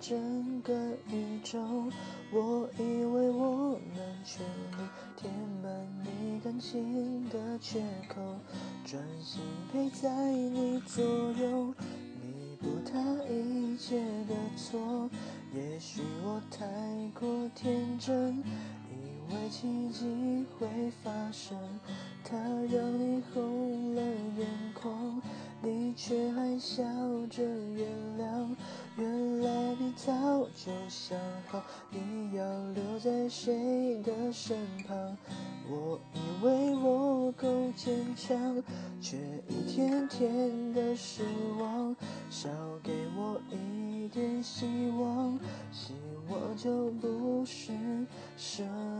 整个宇宙我以为我能全力填满你感情的缺口专心陪在你左右弥补他一切的错也许我太过天真以为奇迹会发生他让你红了眼眶你却还笑着原谅原就像好，你要留在谁的身旁。我以为我够坚强，却一天天的失望。少给我一点希望，希望就不是奢望。